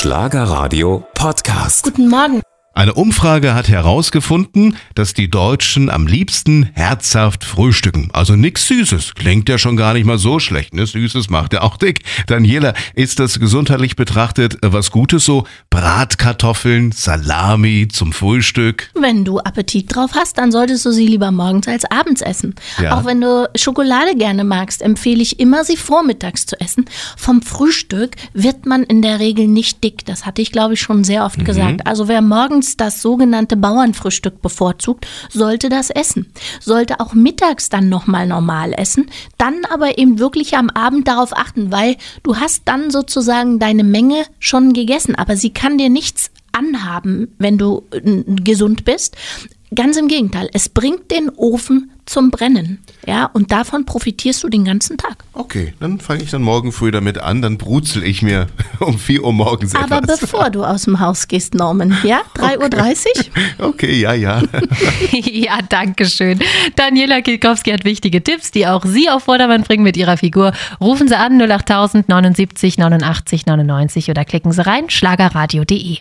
Schlagerradio Podcast. Guten Morgen. Eine Umfrage hat herausgefunden, dass die Deutschen am liebsten herzhaft frühstücken. Also nix Süßes. Klingt ja schon gar nicht mal so schlecht. Ne? Süßes macht ja auch dick. Daniela, ist das gesundheitlich betrachtet was Gutes so? Bratkartoffeln, Salami zum Frühstück? Wenn du Appetit drauf hast, dann solltest du sie lieber morgens als abends essen. Ja. Auch wenn du Schokolade gerne magst, empfehle ich immer, sie vormittags zu essen. Vom Frühstück wird man in der Regel nicht dick. Das hatte ich, glaube ich, schon sehr oft gesagt. Also wer morgens das sogenannte Bauernfrühstück bevorzugt, sollte das essen. Sollte auch mittags dann nochmal normal essen, dann aber eben wirklich am Abend darauf achten, weil du hast dann sozusagen deine Menge schon gegessen, aber sie kann dir nichts anhaben, wenn du äh, gesund bist. Ganz im Gegenteil, es bringt den Ofen zum Brennen. Ja, und davon profitierst du den ganzen Tag. Okay, dann fange ich dann morgen früh damit an. Dann brutzel ich mir um 4 Uhr morgens Aber etwas. bevor du aus dem Haus gehst, Norman, ja, 3.30 Uhr? Okay, ja, ja. ja, danke schön. Daniela Kilkowski hat wichtige Tipps, die auch Sie auf Vordermann bringen mit Ihrer Figur. Rufen Sie an 08000 79 89 99 oder klicken Sie rein schlagerradio.de.